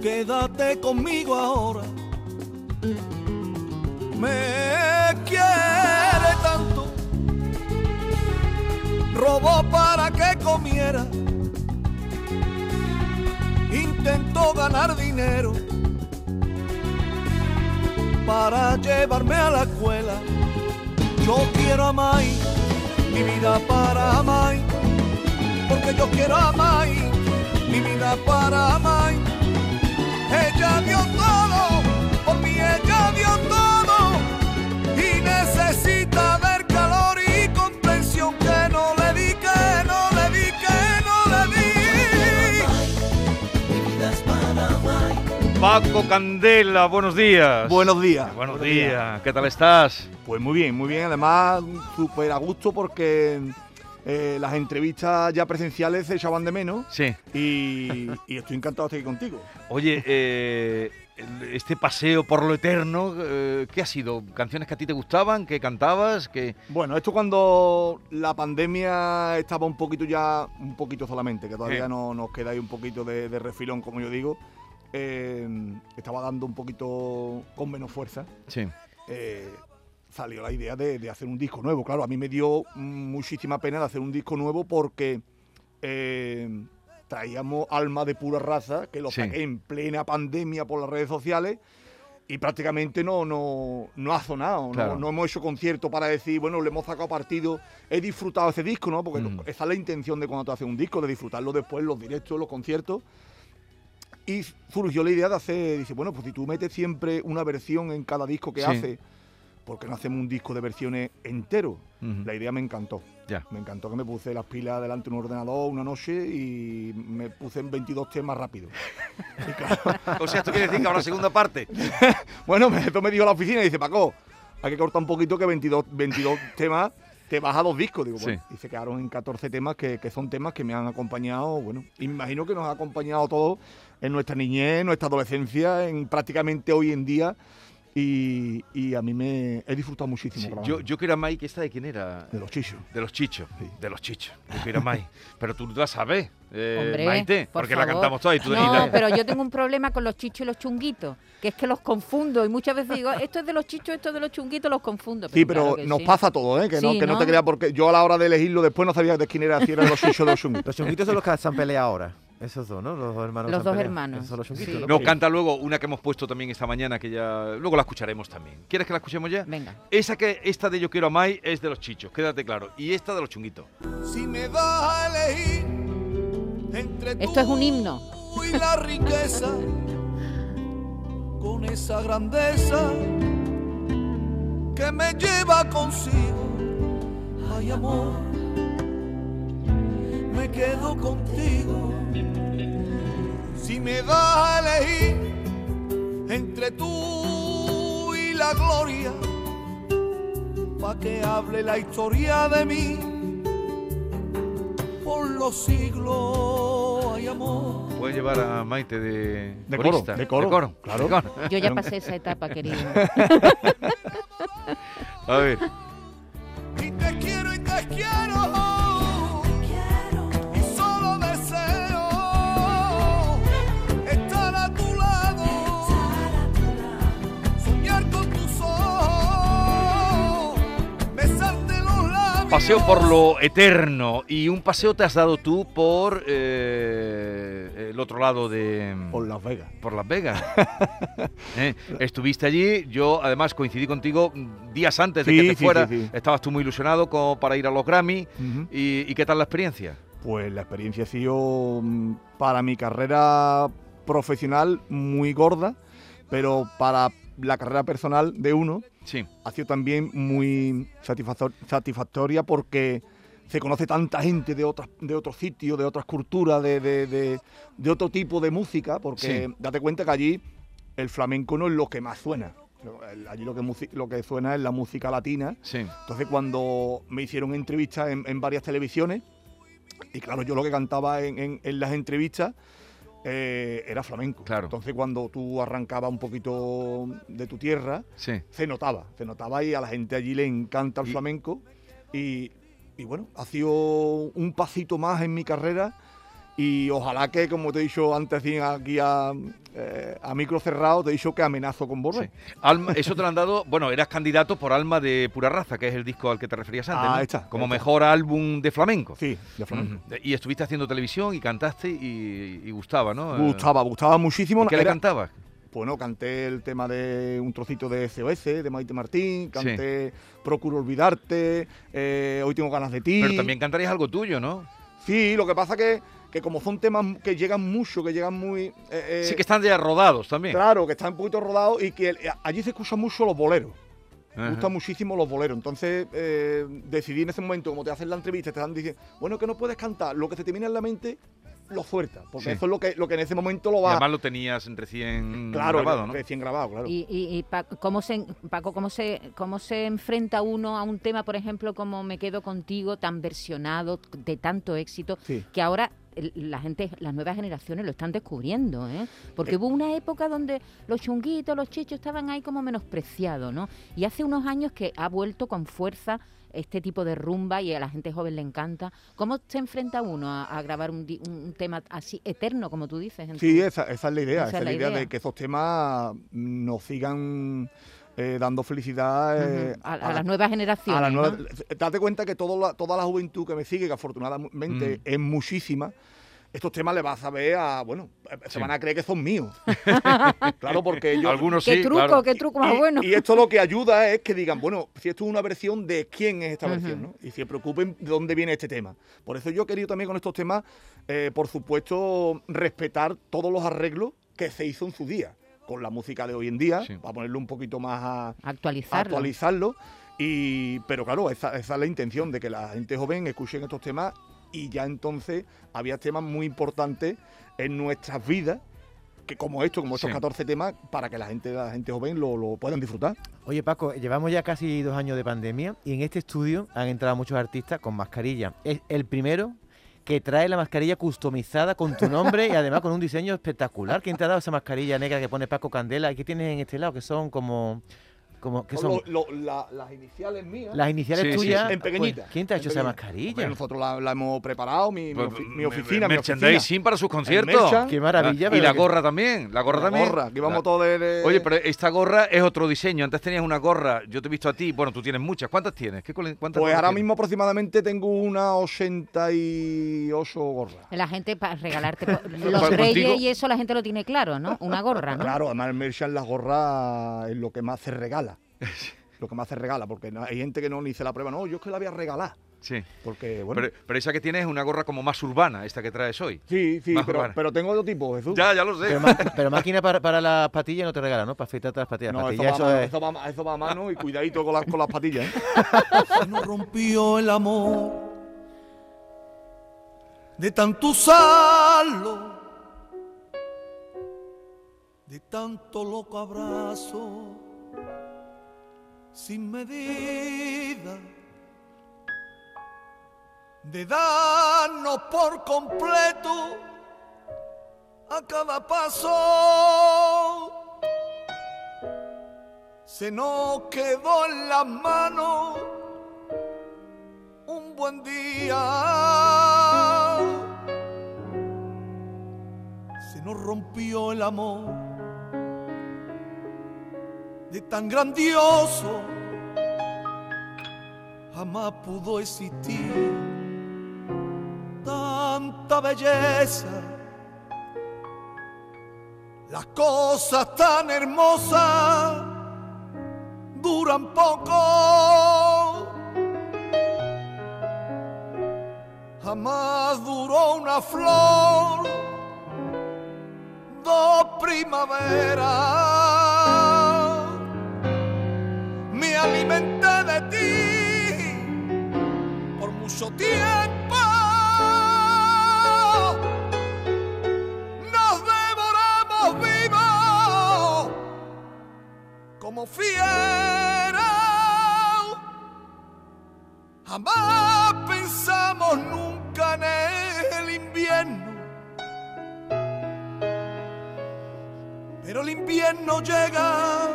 Quédate conmigo ahora. Me quiere tanto, robó para que comiera. Intentó ganar dinero para llevarme a la escuela. Yo quiero a Mai, mi vida para Mai, porque yo quiero a Mai, mi vida para Mai. Ella dio todo, por mí ella dio todo, y necesita ver calor y comprensión que no le di, que no le di, que no le di. Paco Candela, buenos días. Buenos días. Buenos días, ¿qué tal estás? Pues muy bien, muy bien. Además, súper a gusto porque eh, las entrevistas ya presenciales se echaban de menos Sí. y, y estoy encantado de estar aquí contigo. Oye, eh, este paseo por lo eterno, eh, ¿qué ha sido? ¿Canciones que a ti te gustaban, que cantabas, que Bueno, esto cuando la pandemia estaba un poquito ya, un poquito solamente, que todavía Sí. no nos queda ahí un poquito de, de refilón, como yo digo, eh, estaba dando un poquito con menos fuerza. Sí. eh, salió la idea de, de hacer un disco nuevo. Claro, a mí me dio muchísima pena de hacer un disco nuevo porque eh, traíamos alma de pura raza, que lo Sí. saqué en plena pandemia por las redes sociales y prácticamente no, no, no ha sonado. Claro. No, no hemos hecho concierto para decir, bueno, le hemos sacado partido. He disfrutado ese disco, ¿no? Porque Mm. esa es la intención de cuando te haces un disco, de disfrutarlo después, los directos, los conciertos. Y surgió la idea de hacer, dice, bueno, pues si tú metes siempre una versión en cada disco que Sí. haces, ¿por qué no hacemos un disco de versiones entero? La idea me encantó. Ya. Me encantó que me puse las pilas delante de un ordenador una noche y me puse en 22 temas rápido. Claro, O sea, ¿esto quiere decir que habrá segunda parte? bueno, me, esto me dijo la oficina y dice, Paco, hay que cortar un poquito que 22, 22 temas te baja dos discos. Digo, bueno, y se quedaron en 14 temas que, que son temas que me han acompañado, bueno, imagino que nos ha acompañado a todos en nuestra niñez, en nuestra adolescencia, en prácticamente hoy en día. Y, y a mí me he disfrutado muchísimo. Sí. Yo, yo quiero a Mai, que esta de quién era? De los chichos. De los chichos. Sí. De los chichos. Yo quiero a Mai. Pero tú la sabes, eh, Hombre, Maite, por porque la cantamos toda y tú No, la- pero yo tengo un problema con los chichos y los chunguitos, que es que los confundo y muchas veces digo, esto es de los chichos, esto es de los chunguitos, los confundo. Sí, pero claro nos sí. pasa todo, ¿eh? Que, no, que no, ¿no? te creas, porque yo a la hora de elegirlo después no sabía de quién era, si era de los chichos o de los chunguitos. Los chunguitos son los que se han peleado ahora. Esos dos, ¿no? Los dos hermanos. Los dos hermanos, Esos son los chunguitos, sí. ¿no? Nos canta luego una que hemos puesto también esta mañana, que ya luego la escucharemos también. ¿Quieres que la escuchemos ya? Venga. Esa que esta de Yo quiero a Mai es de los chichos, quédate claro. Y esta de los chunguitos. Si me das a elegir entre Esto es un himno. tú y la riqueza, con esa grandeza que me lleva consigo, ay amor, me quedo contigo. Si me das a elegir entre tú y la gloria, pa' que hable la historia de mí por los siglos, ay amor. Puedes llevar a Maite de, De coro, de coro, claro. de coro. Yo ya pasé esa etapa, querido. A ver, paseo por lo eterno. Y un paseo te has dado tú por eh, el otro lado de... Por Las Vegas. por Las Vegas. ¿Eh? Estuviste allí, yo además coincidí contigo días antes de Sí, que te sí, fuera. sí, sí. Estabas tú muy ilusionado como para ir a los Grammy. ¿Y, y qué tal la experiencia? Pues la experiencia ha sido mm, para mi carrera profesional muy gorda pero para la carrera personal de uno Sí. ha sido también muy satisfactor- satisfactoria porque se conoce tanta gente de otras de otros sitios, de otras culturas, de, de- de- de otro tipo de música, porque Sí. date cuenta que allí el flamenco no es lo que más suena. Allí lo que, lo que suena es la música latina. Sí. Entonces cuando me hicieron entrevistas en, en varias televisiones, y claro, yo lo que cantaba en, en- en las entrevistas eh, era flamenco. Claro. Entonces cuando tú arrancabas un poquito de tu tierra, Sí. se notaba, se notaba y a la gente allí le encanta el Y- flamenco. Y, y bueno, ha sido un pasito más en mi carrera y ojalá que, como te he dicho antes aquí a, eh, a micro cerrado, te he dicho que amenazo con volver. Sí. Alma, eso te lo han dado, bueno, eras candidato por Alma de Pura Raza, que es el disco al que te referías antes, Ah, ¿no? está, como está. mejor álbum de flamenco. Sí, de flamenco. Y estuviste haciendo televisión y cantaste y, y gustaba, ¿no? Eh, Gustaba, gustaba muchísimo. ¿Y qué le cantabas? Bueno, canté el tema de un trocito de SOS, de Maite Martín, canté Procuro Olvidarte, eh, Hoy tengo ganas de ti. Pero también cantarías algo tuyo, ¿no? Sí, lo que pasa que, que como son temas que llegan mucho, que llegan muy... eh, eh, sí que están ya rodados también. Claro, que están un poquito rodados y que el- allí se escuchan mucho los boleros. Me gustan muchísimo los boleros. Entonces eh, decidí en ese momento, como te hacen la entrevista, te están diciendo, bueno, que no puedes cantar, lo que se te viene en la mente, lo sueltas. Porque Sí. eso es lo que, lo que en ese momento lo Y va... además lo tenías recién claro, grabado, ¿no? recién grabado, claro. Y, y- y Paco, ¿cómo se, Paco, ¿cómo se, ¿cómo se enfrenta uno a un tema, por ejemplo, como Me quedo contigo, tan versionado, de tanto éxito, Sí. que ahora la gente, las nuevas generaciones lo están descubriendo, ¿eh? Porque Eh. hubo una época donde los chunguitos, los chichos estaban ahí como menospreciados, ¿no? Y hace unos años que ha vuelto con fuerza este tipo de rumba y a la gente joven le encanta. ¿Cómo se enfrenta uno a, a grabar un, di- un tema así eterno, como tú dices? en Sí, tu- esa, esa es la idea. Esa, es la idea, idea. de que esos temas nos sigan eh, dando felicidad eh, a, a la- las nuevas generaciones. a la nueva- ¿no? Date cuenta que todo la- toda la juventud que me sigue, que afortunadamente Mm. es muchísima, estos temas le vas a ver a, bueno, se Sí. van a creer que son míos. claro, porque yo... Algunos ¿Qué sí, truco, claro. qué truco más y, bueno? y esto lo que ayuda es que digan, bueno, si esto es una versión, ¿de quién es esta versión? ¿no? Y se preocupen de dónde viene este tema. Por eso yo he querido también con estos temas, eh, por supuesto, respetar todos los arreglos que se hizo en su día, con la música de hoy en día, Sí. para ponerlo un poquito más a, Actualizarlo. actualizarlo. Y, pero claro, esa, esa es la intención de que la gente joven escuchen estos temas y ya entonces había temas muy importantes en nuestras vidas, que como esto, como estos Sí. 14 temas, para que la gente, la gente joven lo, lo puedan disfrutar. Oye Paco, llevamos ya casi dos años de pandemia y en este estudio han entrado muchos artistas con mascarilla. Es el primero que trae la mascarilla customizada con tu nombre y además con un diseño espectacular. ¿Quién te ha dado esa mascarilla negra que pone Paco Candela? ¿Y qué tienes en este lado? Que son como... como ¿qué son? Lo- lo- la- las iniciales mías. Las iniciales Sí, tuyas. sí. En pequeñita. pues, ¿Quién te ha hecho esa mascarilla? Hombre, nosotros la, la hemos preparado, mi, mi Pues, ofi- mi me- oficina, mi oficina. merchandising para sus conciertos. Qué maravilla. y ¿verdad la que- gorra también, la gorra La también. gorra, que vamos La- todos de, de- Oye, pero esta gorra es otro diseño. Antes tenías una gorra, yo te he visto a ti. Bueno, tú tienes muchas. ¿Cuántas tienes? ¿Qué, cole- cuántas Pues ahora mismo aproximadamente tengo unas 88 gorras. La gente para regalarte Para los contigo. reyes y eso la gente lo tiene claro, ¿no? Una gorra, ¿no? Claro, además el merchan las gorras es lo que más se regala. lo que más se regala, porque no- hay gente que no ni se la prueba, no, yo es que la voy a regalar. Sí. Porque, bueno. Pero, pero esa que tienes es una gorra como más urbana, esta que traes hoy. sí, sí, pero, pero tengo otro tipo, Jesús. Ya, ya lo sé. Pero, máquina para, para las patillas no te regala, ¿no? Para afeitarte las patillas. no, eso va, a eso mano, es- eso, va, a- eso va a mano y cuidadito con, las con las patillas. ¿eh? Se nos rompió el amor de tanto usarlo, de tanto loco abrazo, sin medida, de darnos por completo a cada paso se nos quedó en las manos un buen día. Se nos rompió el amor de tan grandioso, jamás pudo existir tanta belleza. Las cosas tan hermosas duran poco. Jamás duró una flor, dos primaveras. Tanto tiempo nos devoramos vivos como fieras. Jamás pensamos nunca en el invierno. Pero el invierno llega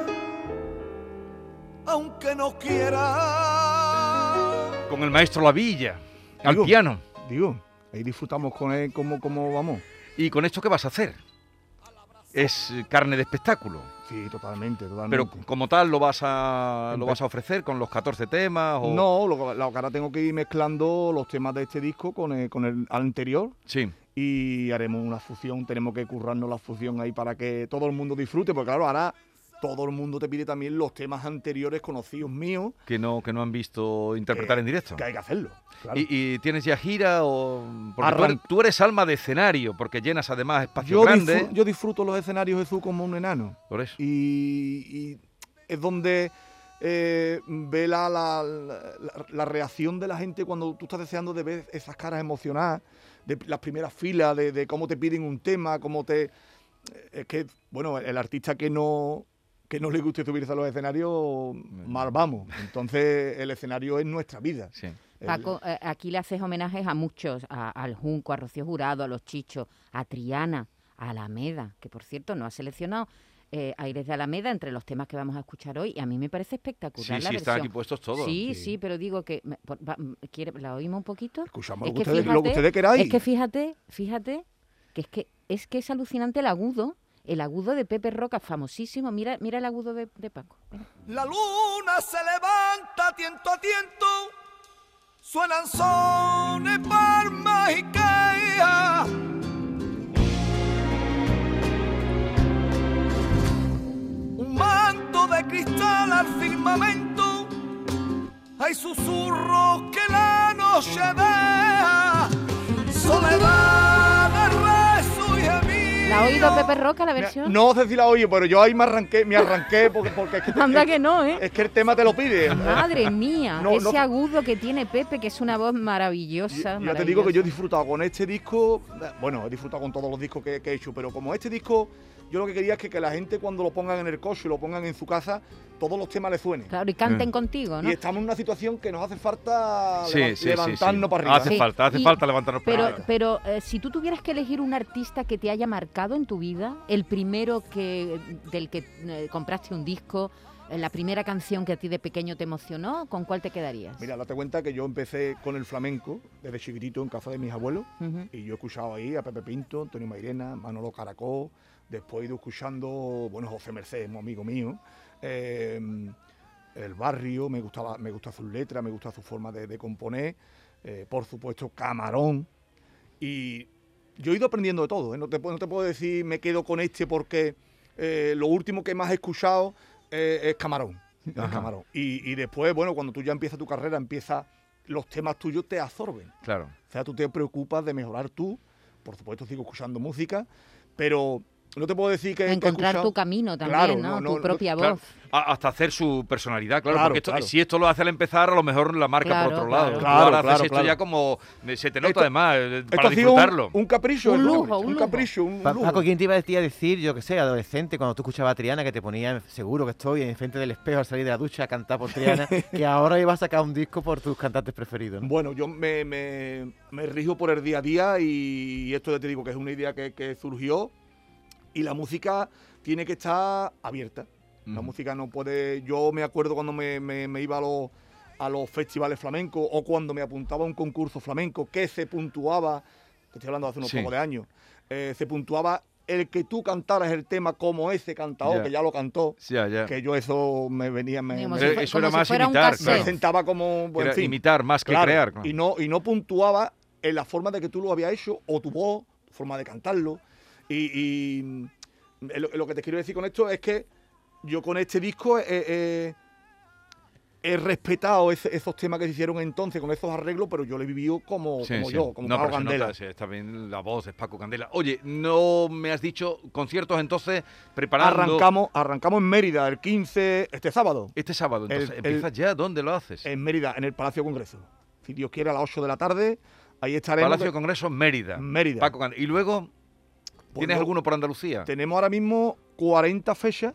aunque no quiera. Con el maestro Lavilla, al Digo. piano. Digo, ahí disfrutamos con él como, como vamos. ¿Y con esto qué vas a hacer? Es eh, carne de espectáculo. Sí, totalmente, totalmente. Pero como tal lo vas a lo vas a ofrecer con los 14 temas o No, lo, lo ahora tengo que ir mezclando los temas de este disco con el, con el anterior Sí. y haremos una fusión, tenemos que currarnos la fusión ahí para que todo el mundo disfrute, porque claro, ahora todo el mundo te pide también los temas anteriores conocidos míos, que no que no han visto interpretar en directo. que hay que hacerlo. claro. ¿Y, y tienes ya gira o porque tú eres, tú eres alma de escenario porque llenas además espacios yo, grandes. yo disfruto los escenarios Jesús como un enano. Por eso. y, y es donde eh, ve la, la- la- la reacción de la gente cuando tú estás deseando de ver esas caras emocionadas, de las primeras filas, de, de cómo te piden un tema, cómo te... Es que, bueno, el artista que no que no le guste subirse a los escenarios, mal vamos. Entonces, el escenario es nuestra vida. Sí. Paco, eh, aquí le haces homenajes a muchos, a- al Junco, a Rocío Jurado, a los Chichos, a Triana, a Alameda, que por cierto no ha seleccionado eh, Aires de Alameda entre los temas que vamos a escuchar hoy y a mí me parece espectacular Sí, la sí, están aquí puestos todos. Sí, sí. sí, pero digo que me- por- va- m- ¿quiere, la oímos un poquito. Escuchamos Es lo que, ustedes, lo que fíjate- ustedes queráis. Es que fíjate, fíjate que es que es que es alucinante el agudo, el agudo de Pepe Roca, famosísimo. Mira, el agudo de, Paco. La luna se levanta tiento a tiento, suenan sones, y quejas. Un manto de cristal al firmamento, hay susurros que la noche deja. Soledad ¿La ha oído Pepe Roca la versión? No sé si la oye, pero yo ahí me arranqué, me arranqué porque, porque es, que Anda que no, ¿eh? es que el tema te lo pide. Madre mía, No, ese no- agudo que tiene Pepe, que es una voz maravillosa. Yo, yo te digo que yo he disfrutado con este disco, bueno, he disfrutado con todos los discos que, que he hecho, pero como este disco, yo lo que quería es que, que la gente cuando lo pongan en el coche y lo pongan en su casa, todos los temas le suenen. Claro, y canten Mm. contigo, ¿no? Y estamos en una situación que nos hace falta Sí, leva- sí, sí, levantarnos sí. para arriba. Hace Sí, falta, hace y- falta levantarnos para Pero, arriba. pero eh, si tú tuvieras que elegir un artista que te haya marcado en tu vida, el primero que del que eh, compraste un disco, eh, la primera canción que a ti de pequeño te emocionó, ¿con cuál te quedarías? Mira, date cuenta que yo empecé con el flamenco desde chiquitito en casa de mis abuelos y yo he escuchado ahí a Pepe Pinto, Antonio Mairena, Manolo Caracol, después he ido escuchando, bueno, José Mercedes, un amigo mío, eh, El Barrio, me gustaba, me gusta sus letras, me gusta su forma de, de componer, eh, por supuesto Camarón, y yo he ido aprendiendo de todo, ¿eh? no, te, puedo- no te puedo decir me quedo con este porque eh, lo último que más he escuchado eh, es Camarón. es. Camarón. Y, y después, bueno, cuando tú ya empiezas tu carrera, empieza los temas tuyos te absorben. Claro. O sea, tú te preocupas de mejorar tú. Por supuesto, sigo escuchando música, pero no te puedo decir que. Encontrar escuchado- tu camino también, Claro, ¿no? no, no, tu propia voz. hasta hacer su personalidad, claro, Claro, porque esto- claro. si esto lo hace al empezar, a lo mejor la marca Claro, por otro lado. Tú Claro, ahora haces claro, esto claro. ya como eh, se te nota Esto- además eh, Esto para ha sido un- disfrutarlo. Un, capricho. Un lujo, un un lujo. capricho, un Pa- lujo. Paco, ¿quién te iba a decir, yo que sé, adolescente, cuando tú escuchabas a Triana, que te ponía, seguro que estoy, enfrente del espejo al salir de la ducha a cantar por Triana, que ahora ibas a sacar un disco por tus cantantes preferidos, ¿no? Bueno, yo me, me, me rijo por el día a día y esto ya te digo que es una idea que, que surgió y la música tiene que estar abierta. La música no puede... Yo me acuerdo cuando me, me- me iba a los, a los festivales flamencos o cuando me apuntaba a un concurso flamenco que se puntuaba, te estoy hablando de hace unos Sí. pocos de años, eh, se puntuaba el que tú cantaras el tema como ese cantador que ya lo cantó, ya. que yo eso me venía... Me, si eso era más imitar, me sentaba como... bueno, Era en fin. imitar más que Claro, crear. claro. Y no, y no puntuaba en la forma de que tú lo habías hecho, o tu voz, tu forma de cantarlo. Y, y, mm, lo, lo que te quiero decir con esto es que yo con este disco he, he- he respetado ese- esos temas que se hicieron entonces con esos arreglos, pero yo lo he vivido como, Sí, como sí. yo, como no, se Candela. nota, sí, está bien la voz de Paco Candela. Oye, no me has dicho conciertos entonces preparando Arrancamos, arrancamos en Mérida el 15, este sábado, este sábado. Entonces, el- ¿empiezas ya? ¿Dónde lo haces? en Mérida, en el Palacio Congreso. si Dios quiere, a las 8 de la tarde. Ahí estaremos. Palacio de Congresos, Mérida. Mérida. Paco Candela. Y luego, ¿tienes alguno por Andalucía? Tenemos ahora mismo 40 fechas,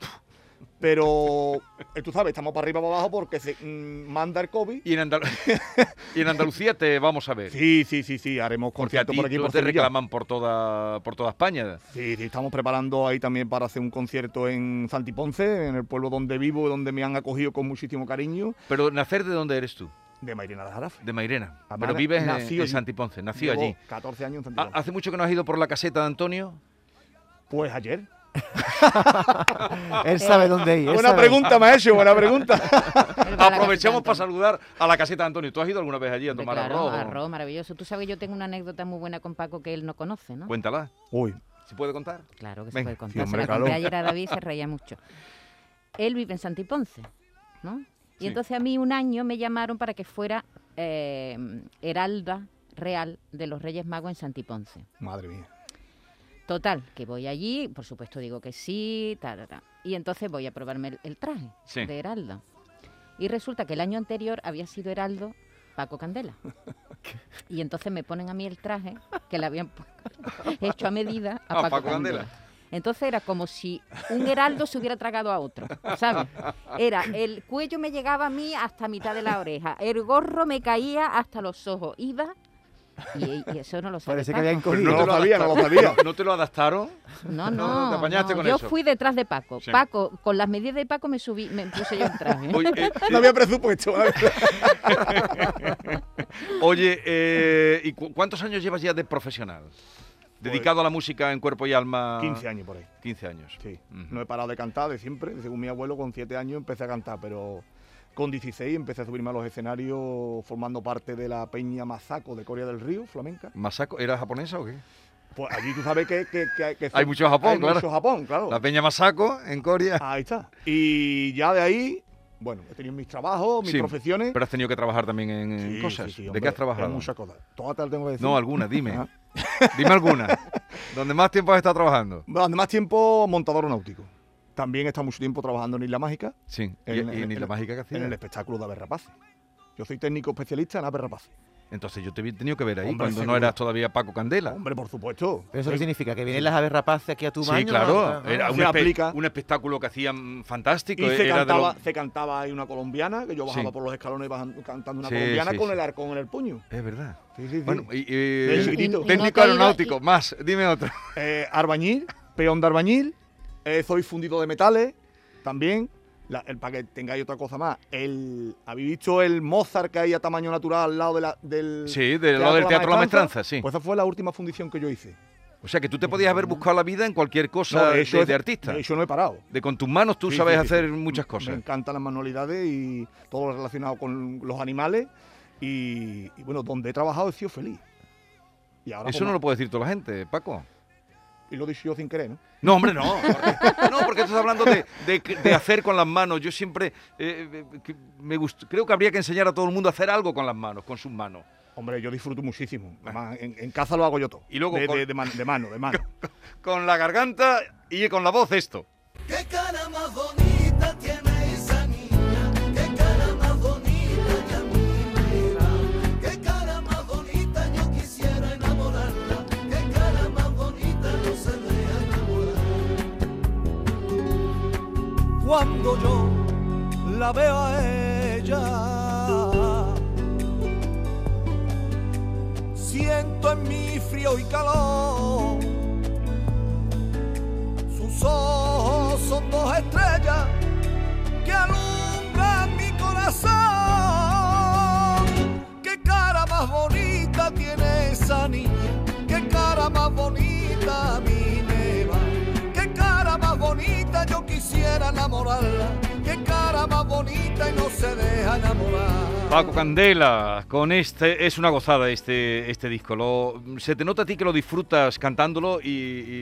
pero eh, tú sabes, estamos para arriba para abajo porque se mm, manda el COVID. Y en, Andal- y en Andalucía te vamos a ver. Sí, sí, sí, sí, haremos conciertos por aquí tú por te Sevilla. reclaman por toda, por toda España. Sí, sí, estamos preparando ahí también para hacer un concierto en Santiponce, en el pueblo donde vivo y donde me han acogido con muchísimo cariño, Pero nacer de dónde eres tú? De Mairena de Jarafe. De Mairena. Además, Pero vives en, en. Santiponce. Nació Llevo allí. 14 años en Ah, Santiponce. ¿Hace mucho que no has ido por la caseta de Antonio? Pues ayer. Él sabe dónde ir. Buena pregunta me ha hecho, buena pregunta. Él va a la Aprovechemos casita para saludar a la caseta de Antonio. ¿Tú has ido alguna vez allí a tomar claro, arroz? arroz, maravilloso. Tú sabes que yo tengo una anécdota muy buena con Paco que él no conoce, ¿no? Cuéntala. Uy, ¿Se puede contar? Claro que se puede sí, contar. hombre, se la claro. conté ayer a David, se reía mucho. Él vive en Santiponce, ¿no? Y Sí. entonces a mí un año me llamaron para que fuera eh, heralda real de los Reyes Magos en Santiponce. madre mía. Total, que voy allí, por supuesto digo que sí, ta, ta, ta. Y entonces voy a probarme el, el traje Sí. de heraldo. Y resulta que el año anterior había sido heraldo Paco Candela. Y entonces me ponen a mí el traje que le habían hecho a medida a Ah, Paco, Paco Candela. Candela. Entonces era como si un heraldo se hubiera tragado a otro, ¿sabes? Era, el cuello me llegaba a mí hasta mitad de la oreja, el gorro me caía hasta los ojos, iba... Y, y eso no lo sabe Parece que Paco. había Pero encogido. no lo sabía, no lo sabía. ¿No te lo adaptaron? No, No, no, no, te apañaste no, con yo eso. fui detrás de Paco. Sí. Paco, con las medidas de Paco me subí, me puse yo el traje. Oye, eh, No había presupuesto. oye, eh, ¿y cu- cuántos años llevas ya de profesional? Pues Dedicado a la música en cuerpo y alma. 15 años por ahí. 15 años. Sí, no he parado de cantar de siempre. Según mi abuelo, con 7 años empecé a cantar, pero con 16 empecé a subirme a los escenarios formando parte de la Peña Mazaco de Corea del Río, flamenca. ¿Masako? ¿Era japonesa o qué? Pues allí tú sabes que... que, que- que Hay mucho Japón, hay claro. mucho Japón, claro. La Peña Masako en Corea. Ahí está. Y ya de ahí, bueno, he tenido mis trabajos, mis Sí, profesiones. Pero has tenido que trabajar también en, Sí, cosas. sí, ¿De hombre, qué has trabajado? en muchas cosas. Todas te las tengo que decir. No, alguna, dime. Dime alguna. ¿Dónde más tiempo has estado trabajando? Durante más tiempo, montador náutico. También he estado mucho tiempo trabajando en Isla Mágica, Sí. ¿Y, En- y en Isla Mágica qué hacías? en el espectáculo de Aves Rapaces. Yo soy técnico especialista en aves rapaces. Entonces yo te he tenido que ver ahí Hombre, cuando no eras todavía Paco Candela. Hombre, por supuesto. ¿Pero eso qué Sí. significa? ¿Que vienen las aves rapaces aquí a tu Sí, baño? claro. Ah, ah, Era un, espe- espectáculo que hacían fantástico. Y se era de cantaba, lo- se cantaba ahí una colombiana, que yo bajaba Sí. por los escalones cantando una Sí, colombiana sí, con sí. el arcón en el puño. Es verdad. Sí, sí, sí. Bueno, y, y- no técnico aeronáutico, y- más. Dime otro. Eh, arbañil, peón de arbañil, eh, soy fundido de metales, también. La- el, para que tengáis otra cosa más, el, ¿habéis visto el Mozart que hay a tamaño natural al lado de la- del, Sí, del lado del Teatro La Maestranza, sí. Pues esa fue la última fundición que yo hice. O sea, que tú te podías haber buscado la vida en cualquier cosa No, de, eso es- de artista. Hecho, no he parado. De con tus manos tú Sí, sabes sí, hacer sí. muchas Me cosas. encantan las manualidades y todo lo relacionado con los animales. Y, y bueno, donde he trabajado he sido feliz. Y ahora Eso no lo puede decir toda la gente, Paco. Y lo he dicho yo sin querer, ¿no? No, hombre, no. Porque, no, porque estás hablando de, de- de hacer con las manos. Yo siempre eh, eh, me gust- creo que habría que enseñar a todo el mundo a hacer algo con las manos, con sus manos. Hombre, yo disfruto muchísimo. Además, en, en casa lo hago yo todo. Y luego de, con- de- de man- de mano, de mano. Con la garganta y con la voz esto. Qué cara más bonita Cuando yo la veo a ella, siento en mí frío y calor. Sus ojos son dos estrellas que alumbran mi corazón. Qué cara más bonita tiene esa niña, qué cara más bonita más bonita y no se deja enamorar. Paco Candela, con este es una gozada este este disco. Lo, se te nota a ti que lo disfrutas cantándolo y,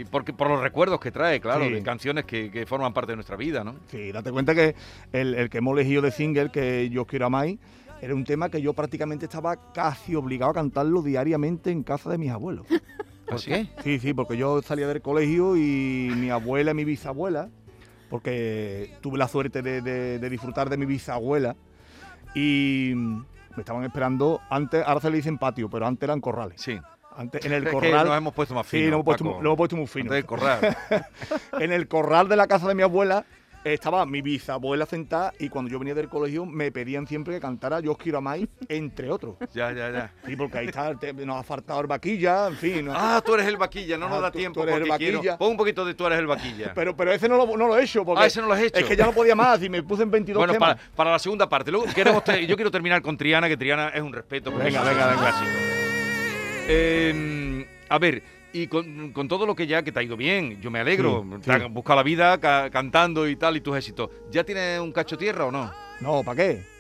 y porque por los recuerdos que trae, claro, Sí. de canciones que, que forman parte de nuestra vida, ¿no? Sí, date cuenta que el, el que hemos elegido de single, que yo quiero a Mai, era un tema que yo prácticamente estaba casi obligado a cantarlo diariamente en casa de mis abuelos. ¿Por qué? Sí, sí, porque yo salía del colegio y mi abuela y mi bisabuela, porque tuve la suerte de, de- de disfrutar de mi bisabuela, y Me estaban esperando antes, ahora se le dicen patio, pero antes eran corrales. Sí. Antes, en el Es que corral. nos hemos puesto más sí, finos, lo hemos puesto, lo hemos puesto muy fino. Antes del corral. en el corral de la casa de mi abuela estaba mi bisabuela sentada y cuando yo venía del colegio me pedían siempre que cantara Yo os quiero a Mai, entre otros. ya, ya, ya. Sí, porque ahí está, te- nos ha faltado el vaquilla, en fin. Ah, tú eres el vaquilla, no nos Ah, da tú- tiempo tú eres el quiero- vaquilla. Pon un poquito de tú eres el vaquilla. Pero, pero ese no lo, no lo he hecho. Porque Ah, ese no lo has hecho. Es que ya no podía más y me puse en 22 Bueno, temas. para, para la segunda parte. Luego queremos yo quiero terminar con Triana, que Triana es un respeto. Venga, venga, venga. clásico. Eh, a ver, y con, con todo lo que ya que te ha ido bien, yo me alegro. Sí, Te sí. has buscado la vida ca- cantando y tal, y tus éxitos. ¿Ya tienes un cacho tierra o no? No, ¿para qué?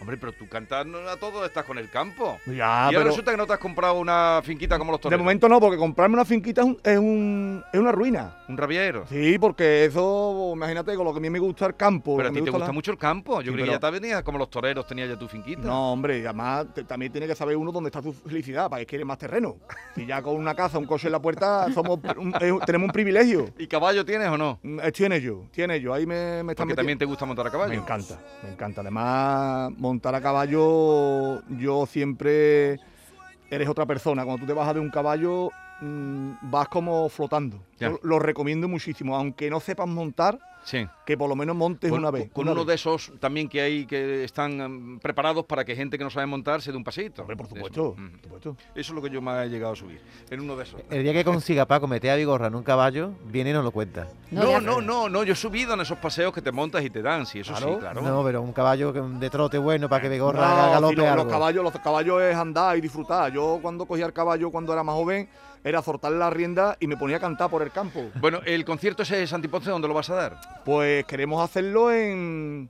Hombre, pero tú cantas a todo, estás con el campo. Ya, y ahora pero resulta que no te has comprado una finquita como los de toreros. momento no, porque comprarme una finquita es, un- es, un- es una ruina. Un rabiero. Sí, porque eso, imagínate, con lo que a mí me gusta el campo. Pero a ti te gusta la- mucho el campo. Yo Sí, creo que ya te venías como los toreros, tenías ya tu finquita. No, hombre, y además te- también tiene que saber uno dónde está su felicidad, para que quiere más terreno. Si ya con una casa, un coche en la puerta, somos un- eh, tenemos un privilegio. ¿Y caballo tienes o no? Mm, eh, Tiene yo, tiene yo. Ahí me, me están Porque también te gusta montar a caballo. Me encanta, me encanta. Además, montar a caballo, yo siempre eres otra persona. Cuando tú te bajas de un caballo, mm, vas como flotando. Ya. Yo lo recomiendo muchísimo, aunque no sepas montar, Sí. que por lo menos montes Con, una vez. con una uno vez. de esos también que hay que están mm, preparados para que gente que no sabe montar se dé un paseíto. Hombre, por Eso. supuesto, Mm. por supuesto. Eso es lo que yo me he llegado a subir. En uno de esos. El día que consiga Paco meter a Vigorra en un caballo, viene y nos lo cuenta. No, no, no, no, yo he subido en esos paseos que te montas y te dan, sí, eso sí, Claro. No, pero un caballo de trote bueno para que Vigorra No, haga si galope lo- algo. los caballos, los caballos es andar y disfrutar. Yo cuando cogía el caballo cuando era más joven, era soltarle la rienda y me ponía a cantar por el campo. Bueno, el concierto ese de Santiponce, ¿dónde lo vas a dar? Pues queremos hacerlo en,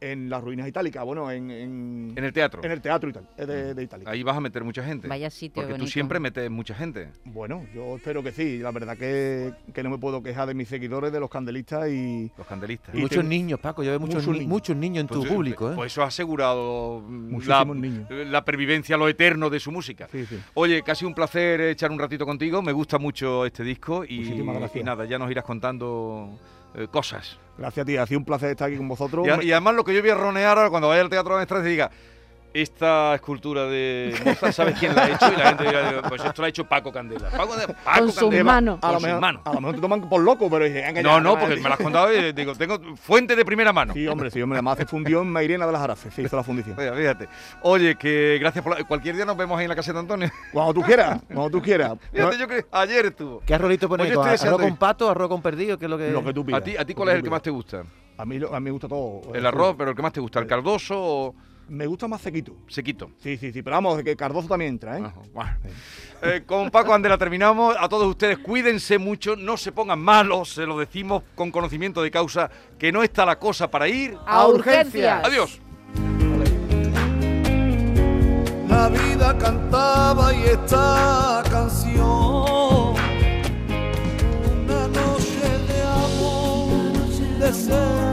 en las ruinas itálicas, bueno, en, en, En el teatro. en el teatro ital- eh, de, de Itálica. Ahí vas a meter mucha gente. Vaya sitio Porque tú siempre metes mucha gente. Bueno, yo espero que sí. La verdad que, que no me puedo quejar de mis seguidores, de los candelistas y... Los candelistas. Y Muchos niños, Paco. Yo veo muchos, Muchos ni- niños. muchos niños en tu Pues, público, ¿eh? Pues eso ha asegurado mm, la, niños. la pervivencia, lo eterno de su música. Sí, sí. Oye, casi un placer echar un ratito contigo. Me gusta mucho este disco y nada, ya nos irás contando eh, cosas. Gracias a ti, ha sido un placer estar aquí con vosotros. Y, además lo que yo voy a ronear ahora cuando vaya al Teatro de y diga, esta escultura de Mozart, ¿sabes quién la ha hecho? Y la gente dirá, pues esto la ha hecho Paco Candela. Paco, de- Paco Con sus Candela. manos. a, mejor, manos. a lo mejor te toman por loco, pero dije, No, no, porque me lo has contado y digo, tengo fuente de primera mano. Sí, hombre, sí, hombre. Además se fundió en Mairena de las Arafes, se hizo la fundición. Oye, fíjate. Oye, que gracias por la... Cualquier día nos vemos ahí en la casa de Antonio. Cuando tú quieras, cuando tú quieras. Fíjate, yo que ayer estuvo. ¿Qué arrolito pones? Pues ¿Arroz con pato, arroz con perdido? ¿Qué es lo que...? Lo que tú pidas. ¿A ti, ¿A ti Lo cuál es el que más te gusta? A mí, a mí me gusta todo. ¿El arroz, pero el que más te gusta? ¿El cardoso o Me gusta más sequito. sequito? Sí, sí, sí. Pero vamos, que Cardoso también entra, ¿eh? Ajá, bueno. Eh, con Paco Andela terminamos. A todos ustedes, cuídense mucho, no se pongan malos, se lo decimos con conocimiento de causa, que no está la cosa para ir. A urgencias. Adiós. La vida cantaba y esta canción. Una noche de amor desesperada.